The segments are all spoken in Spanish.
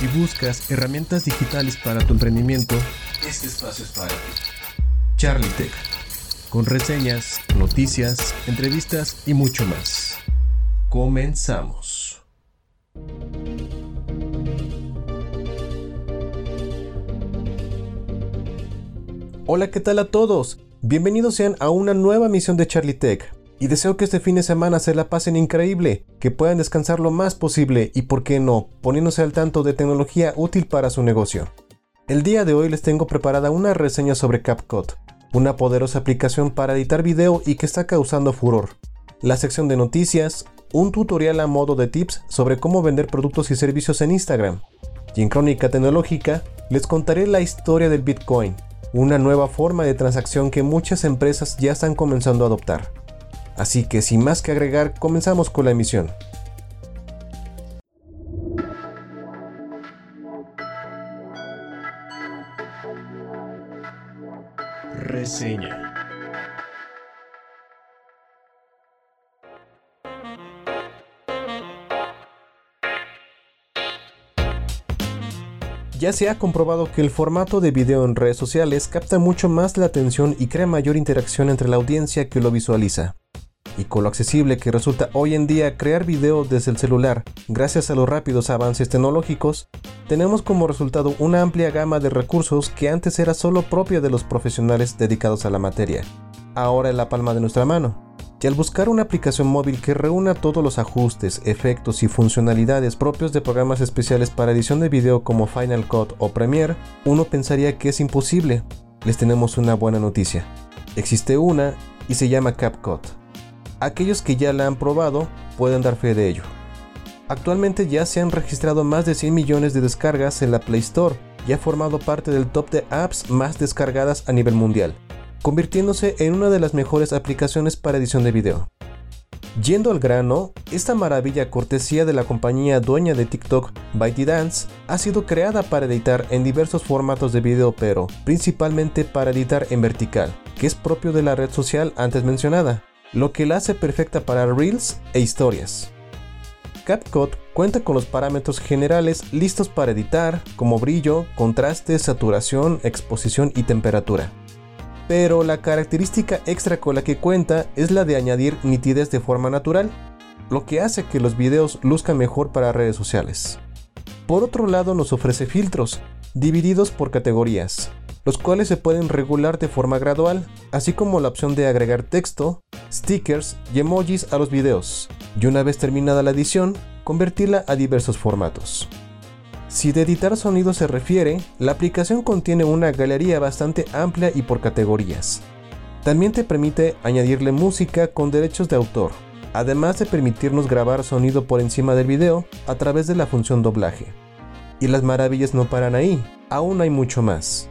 y buscas herramientas digitales para tu emprendimiento, este espacio es para ti. Charlie Tech, con reseñas, noticias, entrevistas y mucho más. Comenzamos. Hola, ¿qué tal a todos? Bienvenidos sean a una nueva misión de Charlie Tech. Y deseo que este fin de semana se la pasen increíble, que puedan descansar lo más posible y, por qué no, poniéndose al tanto de tecnología útil para su negocio. El día de hoy les tengo preparada una reseña sobre CapCut, una poderosa aplicación para editar video y que está causando furor. La sección de noticias, un tutorial a modo de tips sobre cómo vender productos y servicios en Instagram. Y en Crónica Tecnológica les contaré la historia del Bitcoin, una nueva forma de transacción que muchas empresas ya están comenzando a adoptar. Así que sin más que agregar, comenzamos con la emisión. Reseña. Ya se ha comprobado que el formato de video en redes sociales capta mucho más la atención y crea mayor interacción entre la audiencia que lo visualiza. Y con lo accesible que resulta hoy en día crear video desde el celular, gracias a los rápidos avances tecnológicos, tenemos como resultado una amplia gama de recursos que antes era solo propia de los profesionales dedicados a la materia. Ahora en la palma de nuestra mano. Y al buscar una aplicación móvil que reúna todos los ajustes, efectos y funcionalidades propios de programas especiales para edición de video como Final Cut o Premiere, uno pensaría que es imposible. Les tenemos una buena noticia. Existe una y se llama CapCut. Aquellos que ya la han probado pueden dar fe de ello. Actualmente ya se han registrado más de 100 millones de descargas en la Play Store y ha formado parte del top de apps más descargadas a nivel mundial convirtiéndose en una de las mejores aplicaciones para edición de video. Yendo al grano, esta maravilla cortesía de la compañía dueña de TikTok, ByteDance, ha sido creada para editar en diversos formatos de video, pero principalmente para editar en vertical, que es propio de la red social antes mencionada, lo que la hace perfecta para reels e historias. CapCut cuenta con los parámetros generales listos para editar, como brillo, contraste, saturación, exposición y temperatura pero la característica extra con la que cuenta es la de añadir nitidez de forma natural, lo que hace que los videos luzcan mejor para redes sociales. Por otro lado nos ofrece filtros, divididos por categorías, los cuales se pueden regular de forma gradual, así como la opción de agregar texto, stickers y emojis a los videos, y una vez terminada la edición, convertirla a diversos formatos. Si de editar sonido se refiere, la aplicación contiene una galería bastante amplia y por categorías. También te permite añadirle música con derechos de autor, además de permitirnos grabar sonido por encima del video a través de la función doblaje. Y las maravillas no paran ahí, aún hay mucho más.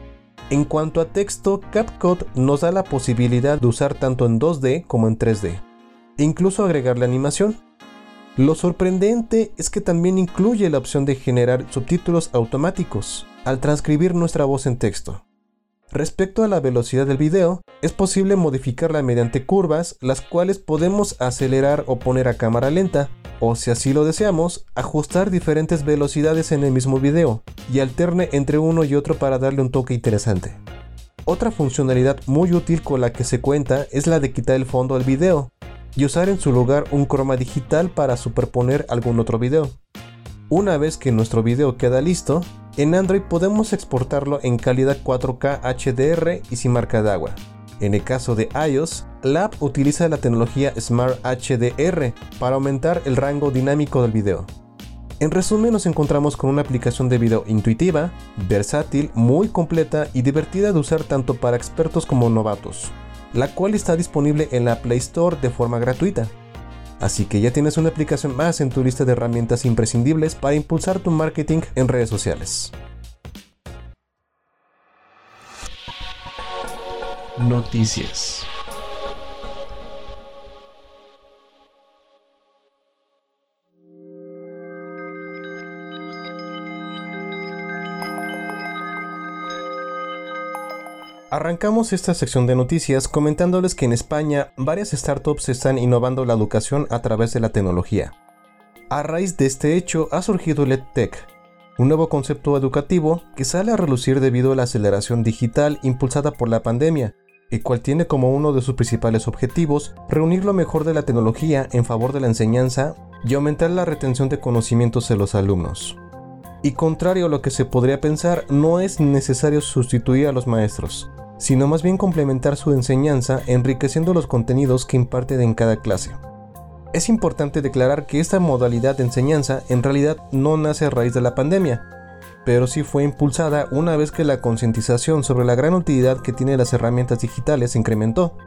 En cuanto a texto, CapCut nos da la posibilidad de usar tanto en 2D como en 3D, e incluso agregarle animación. Lo sorprendente es que también incluye la opción de generar subtítulos automáticos al transcribir nuestra voz en texto. Respecto a la velocidad del video, es posible modificarla mediante curvas, las cuales podemos acelerar o poner a cámara lenta, o si así lo deseamos, ajustar diferentes velocidades en el mismo video, y alterne entre uno y otro para darle un toque interesante. Otra funcionalidad muy útil con la que se cuenta es la de quitar el fondo al video, y usar en su lugar un croma digital para superponer algún otro video. Una vez que nuestro video queda listo, en Android podemos exportarlo en calidad 4K HDR y sin marca de agua. En el caso de iOS, la app utiliza la tecnología Smart HDR para aumentar el rango dinámico del video. En resumen nos encontramos con una aplicación de video intuitiva, versátil, muy completa y divertida de usar tanto para expertos como novatos la cual está disponible en la Play Store de forma gratuita. Así que ya tienes una aplicación más en tu lista de herramientas imprescindibles para impulsar tu marketing en redes sociales. Noticias. Arrancamos esta sección de noticias comentándoles que en España varias startups están innovando la educación a través de la tecnología. A raíz de este hecho ha surgido LedTech, un nuevo concepto educativo que sale a relucir debido a la aceleración digital impulsada por la pandemia, el cual tiene como uno de sus principales objetivos reunir lo mejor de la tecnología en favor de la enseñanza y aumentar la retención de conocimientos de los alumnos. Y contrario a lo que se podría pensar, no es necesario sustituir a los maestros, sino más bien complementar su enseñanza enriqueciendo los contenidos que imparten en cada clase. Es importante declarar que esta modalidad de enseñanza en realidad no nace a raíz de la pandemia, pero sí fue impulsada una vez que la concientización sobre la gran utilidad que tienen las herramientas digitales se incrementó.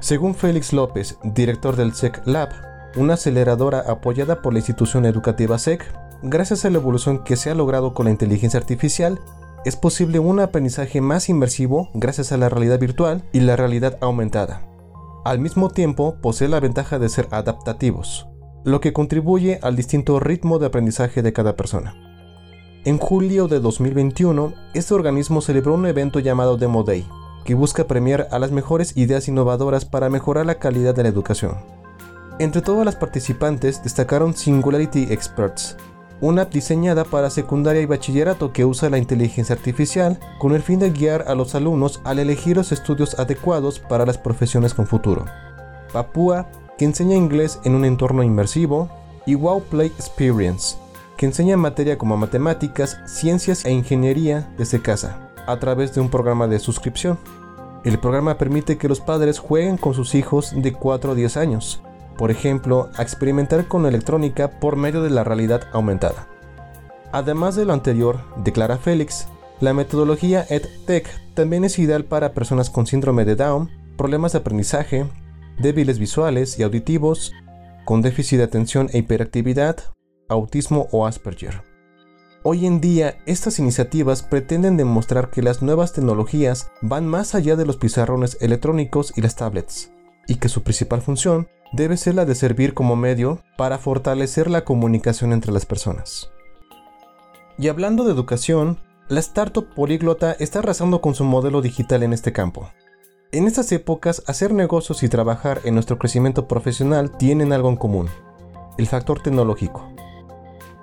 Según Félix López, director del SEC Lab, una aceleradora apoyada por la institución educativa SEC, gracias a la evolución que se ha logrado con la inteligencia artificial, es posible un aprendizaje más inmersivo gracias a la realidad virtual y la realidad aumentada. Al mismo tiempo, posee la ventaja de ser adaptativos, lo que contribuye al distinto ritmo de aprendizaje de cada persona. En julio de 2021, este organismo celebró un evento llamado Demo Day, que busca premiar a las mejores ideas innovadoras para mejorar la calidad de la educación. Entre todas las participantes destacaron Singularity Experts, una app diseñada para secundaria y bachillerato que usa la inteligencia artificial con el fin de guiar a los alumnos al elegir los estudios adecuados para las profesiones con futuro. Papua, que enseña inglés en un entorno inmersivo, y Wow Play Experience, que enseña materia como matemáticas, ciencias e ingeniería desde casa, a través de un programa de suscripción. El programa permite que los padres jueguen con sus hijos de 4 a 10 años, por ejemplo, a experimentar con electrónica por medio de la realidad aumentada. Además de lo anterior, declara Félix, la metodología EdTech también es ideal para personas con síndrome de Down, problemas de aprendizaje, débiles visuales y auditivos, con déficit de atención e hiperactividad, autismo o Asperger. Hoy en día, estas iniciativas pretenden demostrar que las nuevas tecnologías van más allá de los pizarrones electrónicos y las tablets, y que su principal función debe ser la de servir como medio para fortalecer la comunicación entre las personas. Y hablando de educación, la startup políglota está arrasando con su modelo digital en este campo. En estas épocas, hacer negocios y trabajar en nuestro crecimiento profesional tienen algo en común, el factor tecnológico.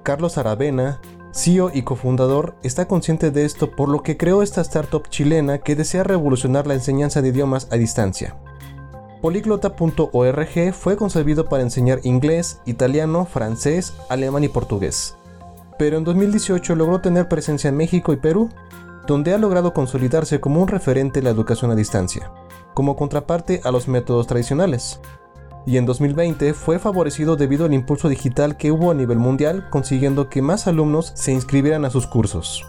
Carlos Aravena, CEO y cofundador, está consciente de esto por lo que creó esta startup chilena que desea revolucionar la enseñanza de idiomas a distancia. Poliglota.org fue concebido para enseñar inglés, italiano, francés, alemán y portugués. Pero en 2018 logró tener presencia en México y Perú, donde ha logrado consolidarse como un referente en la educación a distancia, como contraparte a los métodos tradicionales, y en 2020 fue favorecido debido al impulso digital que hubo a nivel mundial, consiguiendo que más alumnos se inscribieran a sus cursos.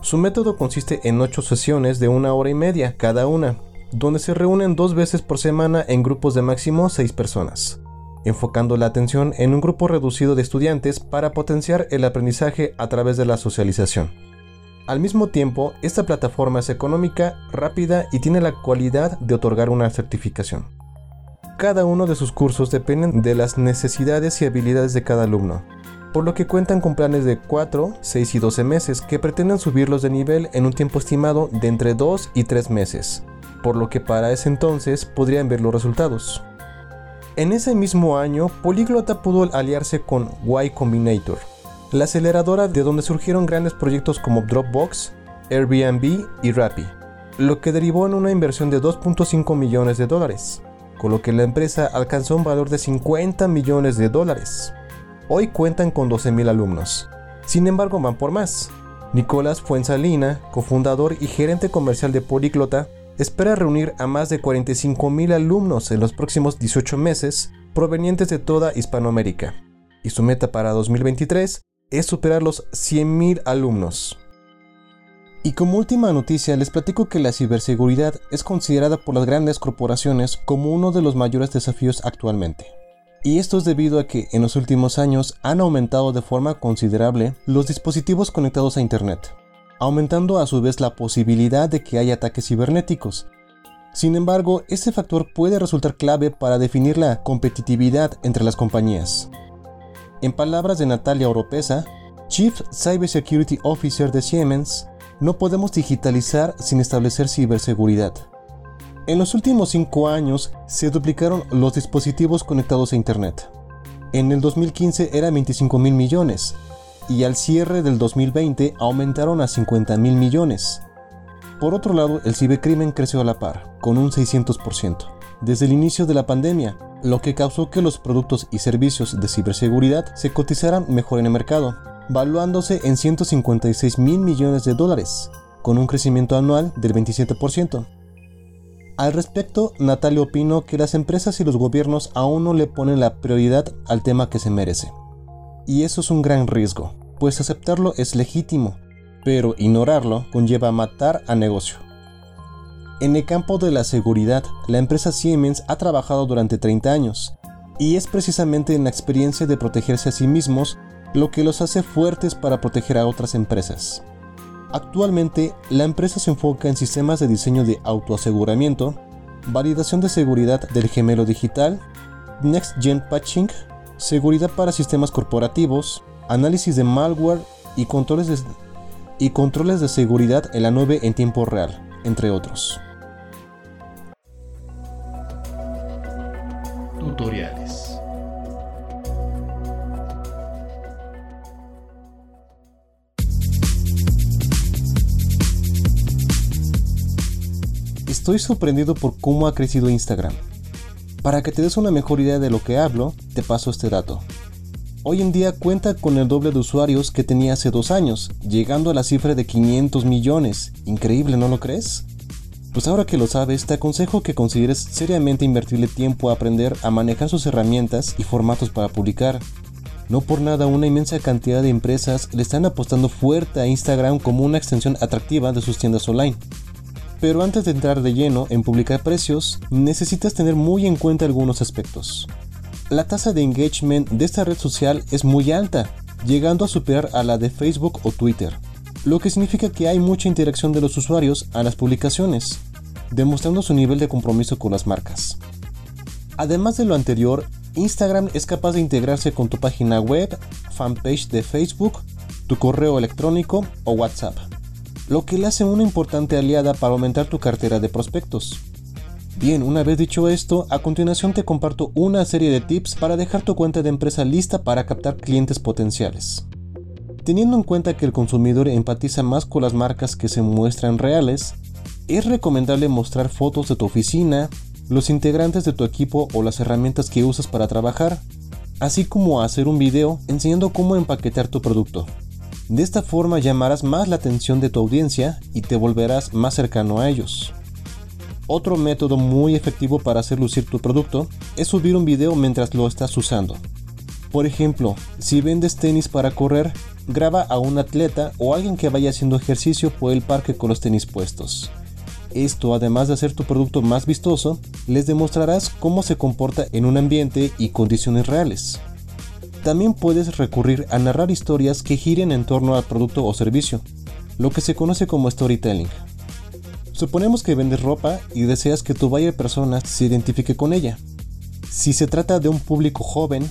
Su método consiste en 8 sesiones de una hora y media cada una, donde se reúnen dos veces por semana en grupos de máximo 6 personas, enfocando la atención en un grupo reducido de estudiantes para potenciar el aprendizaje a través de la socialización. Al mismo tiempo, esta plataforma es económica, rápida y tiene la cualidad de otorgar una certificación. Cada uno de sus cursos dependen de las necesidades y habilidades de cada alumno, por lo que cuentan con planes de 4, 6 y 12 meses que pretenden subirlos de nivel en un tiempo estimado de entre 2 y 3 meses, por lo que para ese entonces podrían ver los resultados. En ese mismo año, Políglota pudo aliarse con Y Combinator, la aceleradora de donde surgieron grandes proyectos como Dropbox, Airbnb y Rappi, lo que derivó en una inversión de 2.5 millones de dólares con lo que la empresa alcanzó un valor de 50 millones de dólares. Hoy cuentan con 12.000 alumnos. Sin embargo, van por más. Nicolás Fuensalina, cofundador y gerente comercial de Políglota, espera reunir a más de 45.000 alumnos en los próximos 18 meses provenientes de toda Hispanoamérica. Y su meta para 2023 es superar los 100.000 alumnos. Y como última noticia les platico que la ciberseguridad es considerada por las grandes corporaciones como uno de los mayores desafíos actualmente. Y esto es debido a que en los últimos años han aumentado de forma considerable los dispositivos conectados a Internet, aumentando a su vez la posibilidad de que haya ataques cibernéticos. Sin embargo, este factor puede resultar clave para definir la competitividad entre las compañías. En palabras de Natalia Oropesa, Chief Cybersecurity Officer de Siemens, no podemos digitalizar sin establecer ciberseguridad. En los últimos cinco años se duplicaron los dispositivos conectados a Internet. En el 2015 eran 25 mil millones y al cierre del 2020 aumentaron a 50 mil millones. Por otro lado, el cibercrimen creció a la par, con un 600%, desde el inicio de la pandemia, lo que causó que los productos y servicios de ciberseguridad se cotizaran mejor en el mercado, valuándose en 156 mil millones de dólares, con un crecimiento anual del 27%. Al respecto, Natalia opinó que las empresas y los gobiernos aún no le ponen la prioridad al tema que se merece. Y eso es un gran riesgo, pues aceptarlo es legítimo, pero ignorarlo conlleva matar a negocio. En el campo de la seguridad, la empresa Siemens ha trabajado durante 30 años, y es precisamente en la experiencia de protegerse a sí mismos lo que los hace fuertes para proteger a otras empresas. Actualmente, la empresa se enfoca en sistemas de diseño de autoaseguramiento, validación de seguridad del gemelo digital, Next Gen Patching, seguridad para sistemas corporativos, análisis de malware y controles de, y controles de seguridad en la nube en tiempo real, entre otros. Tutoriales. Estoy sorprendido por cómo ha crecido Instagram. Para que te des una mejor idea de lo que hablo, te paso este dato. Hoy en día cuenta con el doble de usuarios que tenía hace dos años, llegando a la cifra de 500 millones. Increíble, ¿no lo crees? Pues ahora que lo sabes, te aconsejo que consideres seriamente invertirle tiempo a aprender a manejar sus herramientas y formatos para publicar. No por nada una inmensa cantidad de empresas le están apostando fuerte a Instagram como una extensión atractiva de sus tiendas online. Pero antes de entrar de lleno en publicar precios, necesitas tener muy en cuenta algunos aspectos. La tasa de engagement de esta red social es muy alta, llegando a superar a la de Facebook o Twitter, lo que significa que hay mucha interacción de los usuarios a las publicaciones, demostrando su nivel de compromiso con las marcas. Además de lo anterior, Instagram es capaz de integrarse con tu página web, fanpage de Facebook, tu correo electrónico o WhatsApp lo que le hace una importante aliada para aumentar tu cartera de prospectos. Bien, una vez dicho esto, a continuación te comparto una serie de tips para dejar tu cuenta de empresa lista para captar clientes potenciales. Teniendo en cuenta que el consumidor empatiza más con las marcas que se muestran reales, es recomendable mostrar fotos de tu oficina, los integrantes de tu equipo o las herramientas que usas para trabajar, así como hacer un video enseñando cómo empaquetar tu producto. De esta forma llamarás más la atención de tu audiencia y te volverás más cercano a ellos. Otro método muy efectivo para hacer lucir tu producto es subir un video mientras lo estás usando. Por ejemplo, si vendes tenis para correr, graba a un atleta o alguien que vaya haciendo ejercicio por el parque con los tenis puestos. Esto, además de hacer tu producto más vistoso, les demostrarás cómo se comporta en un ambiente y condiciones reales. También puedes recurrir a narrar historias que giren en torno al producto o servicio, lo que se conoce como storytelling. Suponemos que vendes ropa y deseas que tu buyer persona se identifique con ella. Si se trata de un público joven,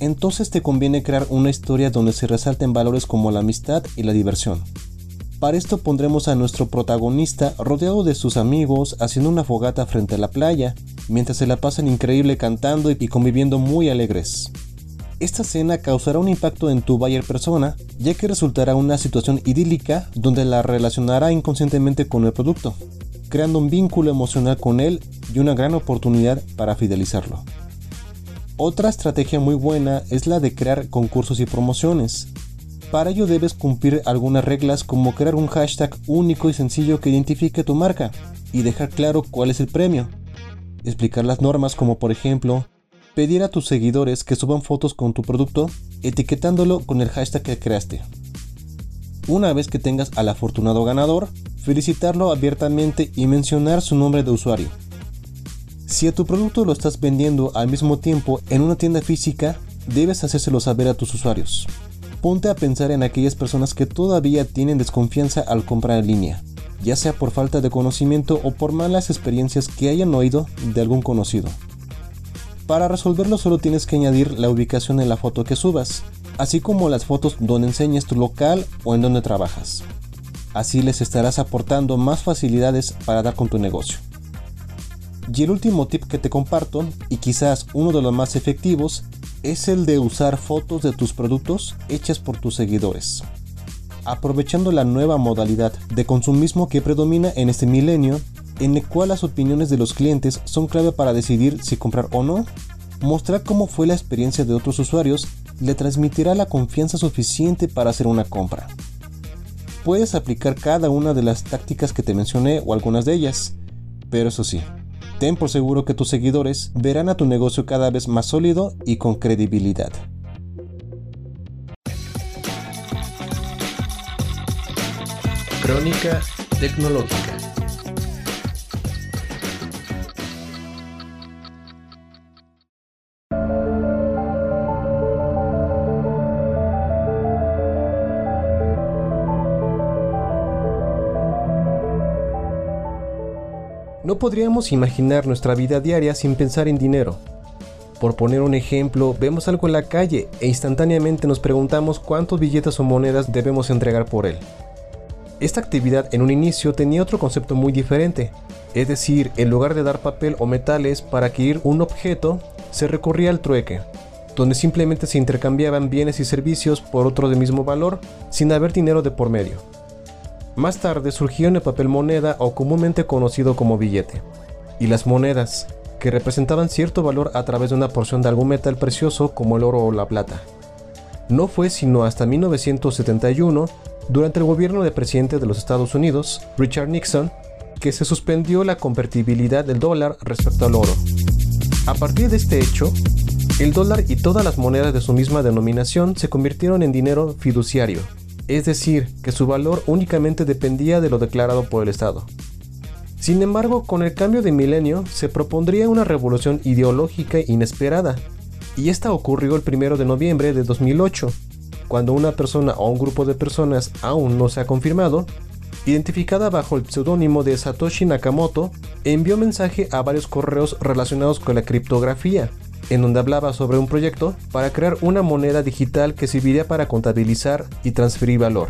entonces te conviene crear una historia donde se resalten valores como la amistad y la diversión. Para esto pondremos a nuestro protagonista rodeado de sus amigos haciendo una fogata frente a la playa, mientras se la pasan increíble cantando y conviviendo muy alegres. Esta escena causará un impacto en tu buyer persona, ya que resultará una situación idílica donde la relacionará inconscientemente con el producto, creando un vínculo emocional con él y una gran oportunidad para fidelizarlo. Otra estrategia muy buena es la de crear concursos y promociones. Para ello debes cumplir algunas reglas como crear un hashtag único y sencillo que identifique tu marca y dejar claro cuál es el premio. Explicar las normas como por ejemplo pedir a tus seguidores que suban fotos con tu producto etiquetándolo con el hashtag que creaste. Una vez que tengas al afortunado ganador, felicitarlo abiertamente y mencionar su nombre de usuario. Si a tu producto lo estás vendiendo al mismo tiempo en una tienda física, debes hacérselo saber a tus usuarios. Ponte a pensar en aquellas personas que todavía tienen desconfianza al comprar en línea, ya sea por falta de conocimiento o por malas experiencias que hayan oído de algún conocido. Para resolverlo solo tienes que añadir la ubicación en la foto que subas, así como las fotos donde enseñes tu local o en donde trabajas. Así les estarás aportando más facilidades para dar con tu negocio. Y el último tip que te comparto, y quizás uno de los más efectivos, es el de usar fotos de tus productos hechas por tus seguidores. Aprovechando la nueva modalidad de consumismo que predomina en este milenio, en el cual las opiniones de los clientes son clave para decidir si comprar o no, mostrar cómo fue la experiencia de otros usuarios le transmitirá la confianza suficiente para hacer una compra. Puedes aplicar cada una de las tácticas que te mencioné o algunas de ellas, pero eso sí, ten por seguro que tus seguidores verán a tu negocio cada vez más sólido y con credibilidad. Crónica Tecnológica No podríamos imaginar nuestra vida diaria sin pensar en dinero. Por poner un ejemplo, vemos algo en la calle e instantáneamente nos preguntamos cuántos billetes o monedas debemos entregar por él. Esta actividad en un inicio tenía otro concepto muy diferente, es decir, en lugar de dar papel o metales para adquirir un objeto, se recurría al trueque, donde simplemente se intercambiaban bienes y servicios por otros de mismo valor sin haber dinero de por medio. Más tarde surgió el papel moneda o comúnmente conocido como billete, y las monedas, que representaban cierto valor a través de una porción de algún metal precioso como el oro o la plata. No fue sino hasta 1971, durante el gobierno del presidente de los Estados Unidos, Richard Nixon, que se suspendió la convertibilidad del dólar respecto al oro. A partir de este hecho, el dólar y todas las monedas de su misma denominación se convirtieron en dinero fiduciario, es decir, que su valor únicamente dependía de lo declarado por el Estado. Sin embargo, con el cambio de milenio se propondría una revolución ideológica inesperada, y esta ocurrió el 1 de noviembre de 2008, cuando una persona o un grupo de personas aún no se ha confirmado, identificada bajo el seudónimo de Satoshi Nakamoto, envió mensaje a varios correos relacionados con la criptografía, en donde hablaba sobre un proyecto para crear una moneda digital que serviría para contabilizar y transferir valor,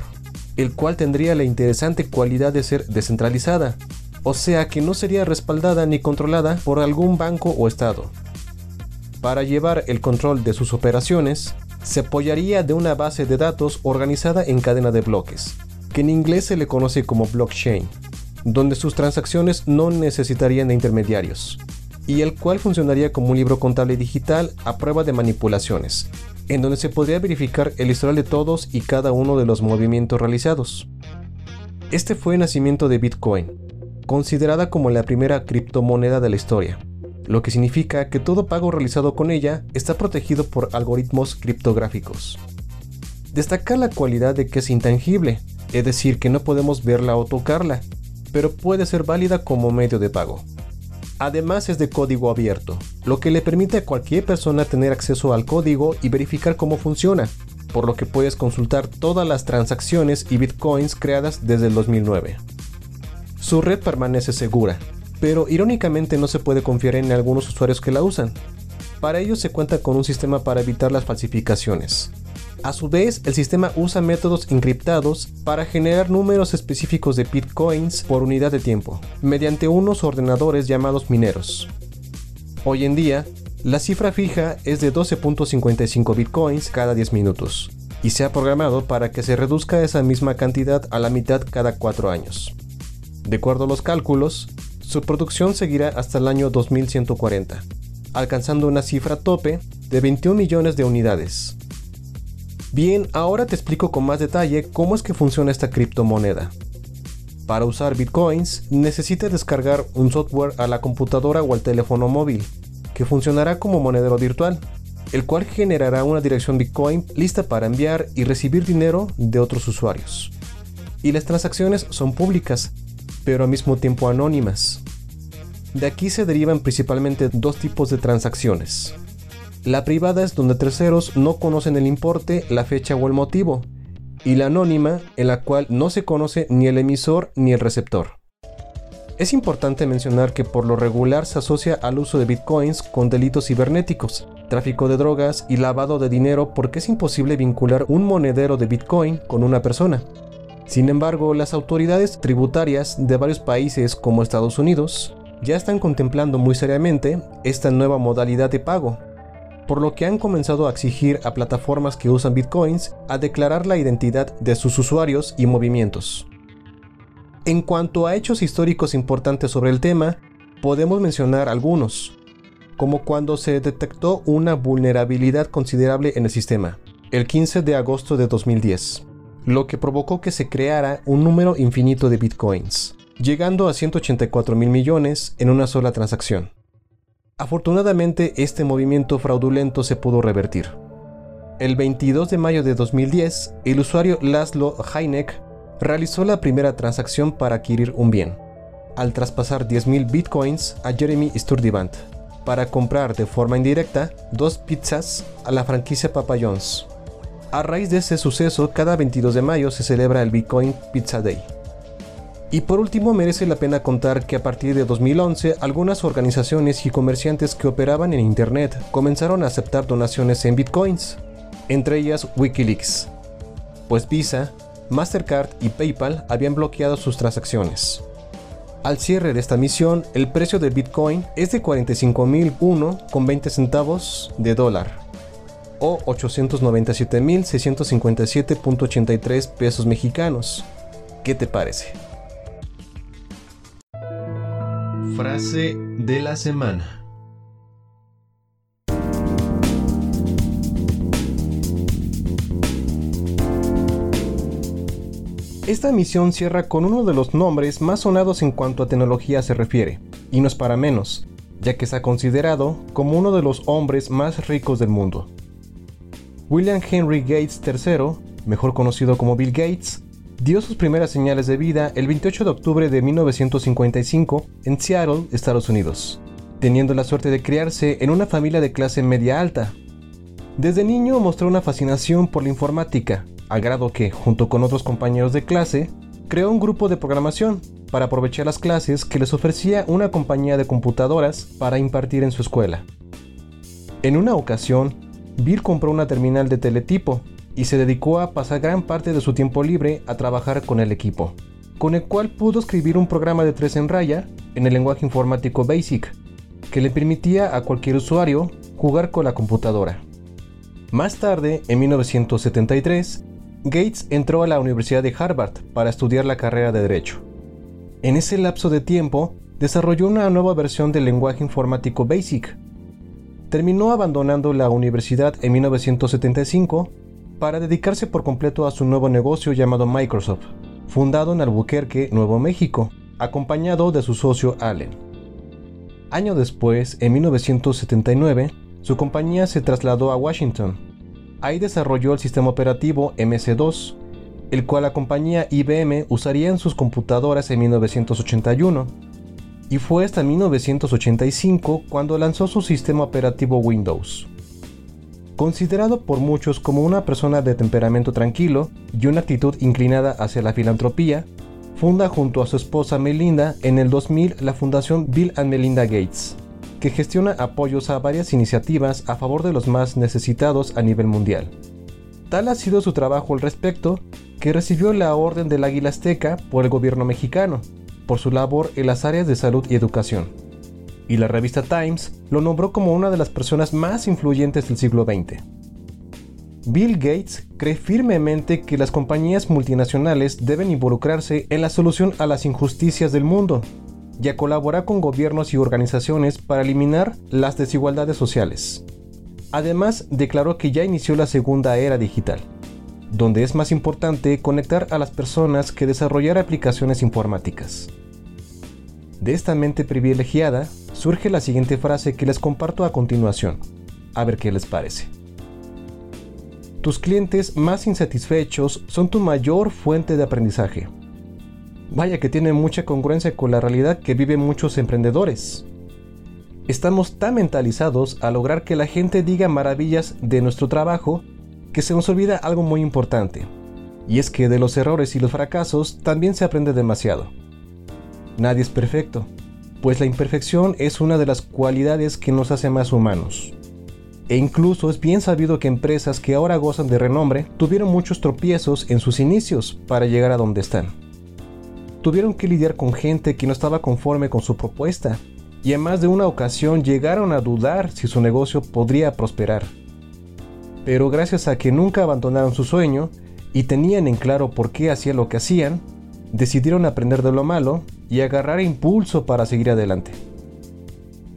el cual tendría la interesante cualidad de ser descentralizada, o sea que no sería respaldada ni controlada por algún banco o estado. Para llevar el control de sus operaciones, se apoyaría de una base de datos organizada en cadena de bloques, que en inglés se le conoce como blockchain, donde sus transacciones no necesitarían de intermediarios y el cual funcionaría como un libro contable digital a prueba de manipulaciones, en donde se podría verificar el historial de todos y cada uno de los movimientos realizados. Este fue el nacimiento de Bitcoin, considerada como la primera criptomoneda de la historia, lo que significa que todo pago realizado con ella está protegido por algoritmos criptográficos. Destacar la cualidad de que es intangible, es decir, que no podemos verla o tocarla, pero puede ser válida como medio de pago. Además es de código abierto, lo que le permite a cualquier persona tener acceso al código y verificar cómo funciona, por lo que puedes consultar todas las transacciones y bitcoins creadas desde el 2009. Su red permanece segura, pero irónicamente no se puede confiar en algunos usuarios que la usan. Para ello se cuenta con un sistema para evitar las falsificaciones, a su vez, el sistema usa métodos encriptados para generar números específicos de bitcoins por unidad de tiempo, mediante unos ordenadores llamados mineros. Hoy en día, la cifra fija es de 12.55 bitcoins cada 10 minutos, y se ha programado para que se reduzca esa misma cantidad a la mitad cada 4 años. De acuerdo a los cálculos, su producción seguirá hasta el año 2140, alcanzando una cifra tope de 21 millones de unidades. Bien, ahora te explico con más detalle cómo es que funciona esta criptomoneda. Para usar bitcoins, necesitas descargar un software a la computadora o al teléfono móvil, que funcionará como monedero virtual, el cual generará una dirección bitcoin lista para enviar y recibir dinero de otros usuarios. Y las transacciones son públicas, pero al mismo tiempo anónimas. De aquí se derivan principalmente dos tipos de transacciones. La privada es donde terceros no conocen el importe, la fecha o el motivo, y la anónima en la cual no se conoce ni el emisor ni el receptor. Es importante mencionar que por lo regular se asocia al uso de bitcoins con delitos cibernéticos, tráfico de drogas y lavado de dinero porque es imposible vincular un monedero de bitcoin con una persona. Sin embargo, las autoridades tributarias de varios países como Estados Unidos ya están contemplando muy seriamente esta nueva modalidad de pago, por lo que han comenzado a exigir a plataformas que usan bitcoins a declarar la identidad de sus usuarios y movimientos. En cuanto a hechos históricos importantes sobre el tema, podemos mencionar algunos, como cuando se detectó una vulnerabilidad considerable en el sistema, el 15 de agosto de 2010, lo que provocó que se creara un número infinito de bitcoins, llegando a 184 mil millones en una sola transacción. Afortunadamente, este movimiento fraudulento se pudo revertir. El 22 de mayo de 2010, el usuario Laszlo Heineck realizó la primera transacción para adquirir un bien, al traspasar 10.000 bitcoins a Jeremy Sturdivant para comprar de forma indirecta dos pizzas a la franquicia Papa John's. A raíz de ese suceso, cada 22 de mayo se celebra el Bitcoin Pizza Day. Y por último, merece la pena contar que a partir de 2011, algunas organizaciones y comerciantes que operaban en Internet comenzaron a aceptar donaciones en bitcoins, entre ellas Wikileaks, pues Visa, Mastercard y PayPal habían bloqueado sus transacciones. Al cierre de esta misión, el precio del Bitcoin es de 45.001 con 20 centavos de dólar o 897.657.83 pesos mexicanos. ¿Qué te parece? Frase de la semana. Esta misión cierra con uno de los nombres más sonados en cuanto a tecnología se refiere, y no es para menos, ya que está considerado como uno de los hombres más ricos del mundo. William Henry Gates III, mejor conocido como Bill Gates, dio sus primeras señales de vida el 28 de octubre de 1955 en Seattle, Estados Unidos, teniendo la suerte de criarse en una familia de clase media alta. Desde niño mostró una fascinación por la informática, al grado que, junto con otros compañeros de clase, creó un grupo de programación para aprovechar las clases que les ofrecía una compañía de computadoras para impartir en su escuela. En una ocasión, Bill compró una terminal de teletipo y se dedicó a pasar gran parte de su tiempo libre a trabajar con el equipo, con el cual pudo escribir un programa de tres en raya en el lenguaje informático BASIC, que le permitía a cualquier usuario jugar con la computadora. Más tarde, en 1973, Gates entró a la Universidad de Harvard para estudiar la carrera de Derecho. En ese lapso de tiempo, desarrolló una nueva versión del lenguaje informático BASIC. Terminó abandonando la universidad en 1975 para dedicarse por completo a su nuevo negocio llamado Microsoft, fundado en Albuquerque, Nuevo México, acompañado de su socio Allen. Año después, en 1979, su compañía se trasladó a Washington, Ahí desarrolló el sistema operativo MS2, el cual la compañía IBM usaría en sus computadoras en 1981. Y fue hasta 1985 cuando lanzó su sistema operativo Windows. Considerado por muchos como una persona de temperamento tranquilo y una actitud inclinada hacia la filantropía, funda junto a su esposa Melinda en el 2000 la Fundación Bill and Melinda Gates, que gestiona apoyos a varias iniciativas a favor de los más necesitados a nivel mundial. Tal ha sido su trabajo al respecto, que recibió la Orden del Águila Azteca por el gobierno mexicano, por su labor en las áreas de salud y educación. Y la revista Times lo nombró como una de las personas más influyentes del siglo XX. Bill Gates cree firmemente que las compañías multinacionales deben involucrarse en la solución a las injusticias del mundo y a colaborar con gobiernos y organizaciones para eliminar las desigualdades sociales. Además, declaró que ya inició la segunda era digital, donde es más importante conectar a las personas que desarrollar aplicaciones informáticas. De esta mente privilegiada surge la siguiente frase que les comparto a continuación, a ver qué les parece. Tus clientes más insatisfechos son tu mayor fuente de aprendizaje vaya que tiene mucha congruencia con la realidad que viven muchos emprendedores. Estamos tan mentalizados a lograr que la gente diga maravillas de nuestro trabajo que se nos olvida algo muy importante, y es que de los errores y los fracasos también se aprende demasiado. Nadie es perfecto, pues la imperfección es una de las cualidades que nos hace más humanos. E incluso es bien sabido que empresas que ahora gozan de renombre tuvieron muchos tropiezos en sus inicios para llegar a donde están tuvieron que lidiar con gente que no estaba conforme con su propuesta y en más de una ocasión llegaron a dudar si su negocio podría prosperar. Pero gracias a que nunca abandonaron su sueño y tenían en claro por qué hacían lo que hacían, decidieron aprender de lo malo y agarrar impulso para seguir adelante.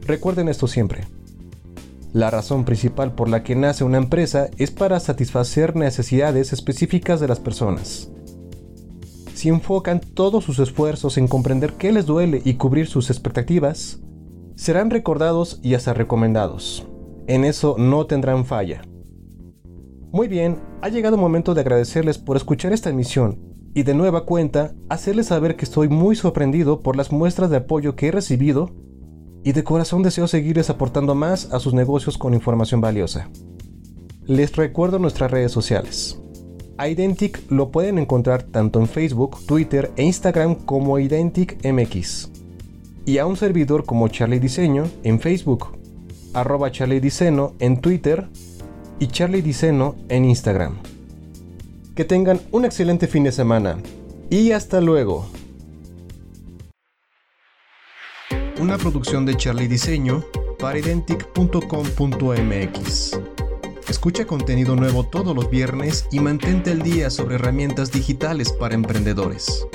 Recuerden esto siempre. La razón principal por la que nace una empresa es para satisfacer necesidades específicas de las personas. Si enfocan todos sus esfuerzos en comprender qué les duele y cubrir sus expectativas, serán recordados y hasta recomendados. En eso no tendrán falla. Muy bien, ha llegado el momento de agradecerles por escuchar esta emisión y de nueva cuenta hacerles saber que estoy muy sorprendido por las muestras de apoyo que he recibido y de corazón deseo seguirles aportando más a sus negocios con información valiosa. Les recuerdo nuestras redes sociales. Identic lo pueden encontrar tanto en Facebook, Twitter e Instagram como IdenticMX. Y a un servidor como Charlie Diseño en Facebook, arroba Charlie en Twitter y Charlie Diseño en Instagram. Que tengan un excelente fin de semana y hasta luego. Una producción de Charlie Diseño para identic.com.mx. Escucha contenido nuevo todos los viernes y mantente al día sobre herramientas digitales para emprendedores.